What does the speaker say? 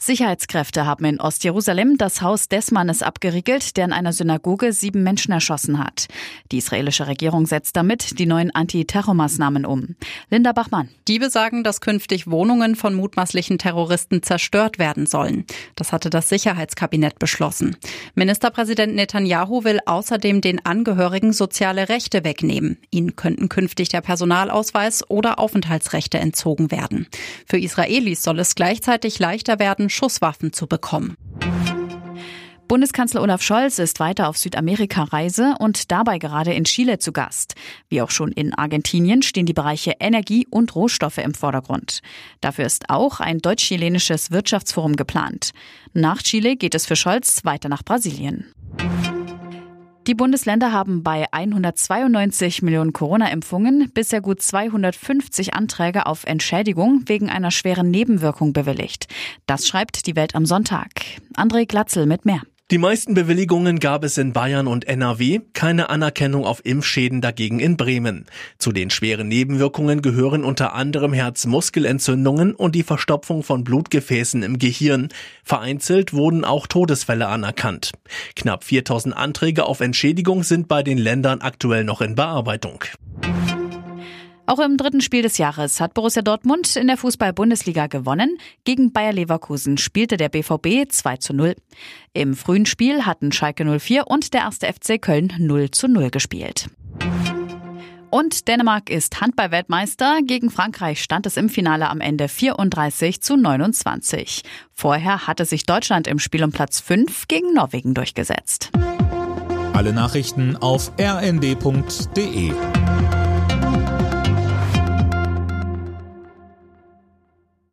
Sicherheitskräfte haben in Ostjerusalem das Haus des Mannes abgeriegelt, der in einer Synagoge sieben Menschen erschossen hat. Die israelische Regierung setzt damit die neuen Antiterrormaßnahmen um. Linda Bachmann. Die besagen, dass künftig Wohnungen von mutmaßlichen Terroristen zerstört werden sollen. Das hatte das Sicherheitskabinett beschlossen. Ministerpräsident Netanyahu will außerdem den Angehörigen soziale Rechte wegnehmen. Ihnen könnten künftig der Personalausweis oder Aufenthaltsrechte entzogen werden. Für Israelis soll es gleichzeitig leichter werden, Schusswaffen zu bekommen. Bundeskanzler Olaf Scholz ist weiter auf Südamerika-Reise und dabei gerade in Chile zu Gast. Wie auch schon in Argentinien stehen die Bereiche Energie und Rohstoffe im Vordergrund. Dafür ist auch ein deutsch-chilenisches Wirtschaftsforum geplant. Nach Chile geht es für Scholz weiter nach Brasilien. Die Bundesländer haben bei 192 Millionen Corona-Impfungen bisher gut 250 Anträge auf Entschädigung wegen einer schweren Nebenwirkung bewilligt. Das schreibt die Welt am Sonntag. André Glatzel mit mehr. Die meisten Bewilligungen gab es in Bayern und NRW, keine Anerkennung auf Impfschäden dagegen in Bremen. Zu den schweren Nebenwirkungen gehören unter anderem Herzmuskelentzündungen und die Verstopfung von Blutgefäßen im Gehirn. Vereinzelt wurden auch Todesfälle anerkannt. Knapp 4000 Anträge auf Entschädigung sind bei den Ländern aktuell noch in Bearbeitung. Auch im dritten Spiel des Jahres hat Borussia Dortmund in der Fußball-Bundesliga gewonnen. Gegen Bayer Leverkusen spielte der BVB 2 zu 0. Im frühen Spiel hatten Schalke 04 und der erste FC Köln 0 zu 0 gespielt. Und Dänemark ist Handball-Weltmeister. Gegen Frankreich stand es im Finale am Ende 34 zu 29. Vorher hatte sich Deutschland im Spiel um Platz 5 gegen Norwegen durchgesetzt. Alle Nachrichten auf rnd.de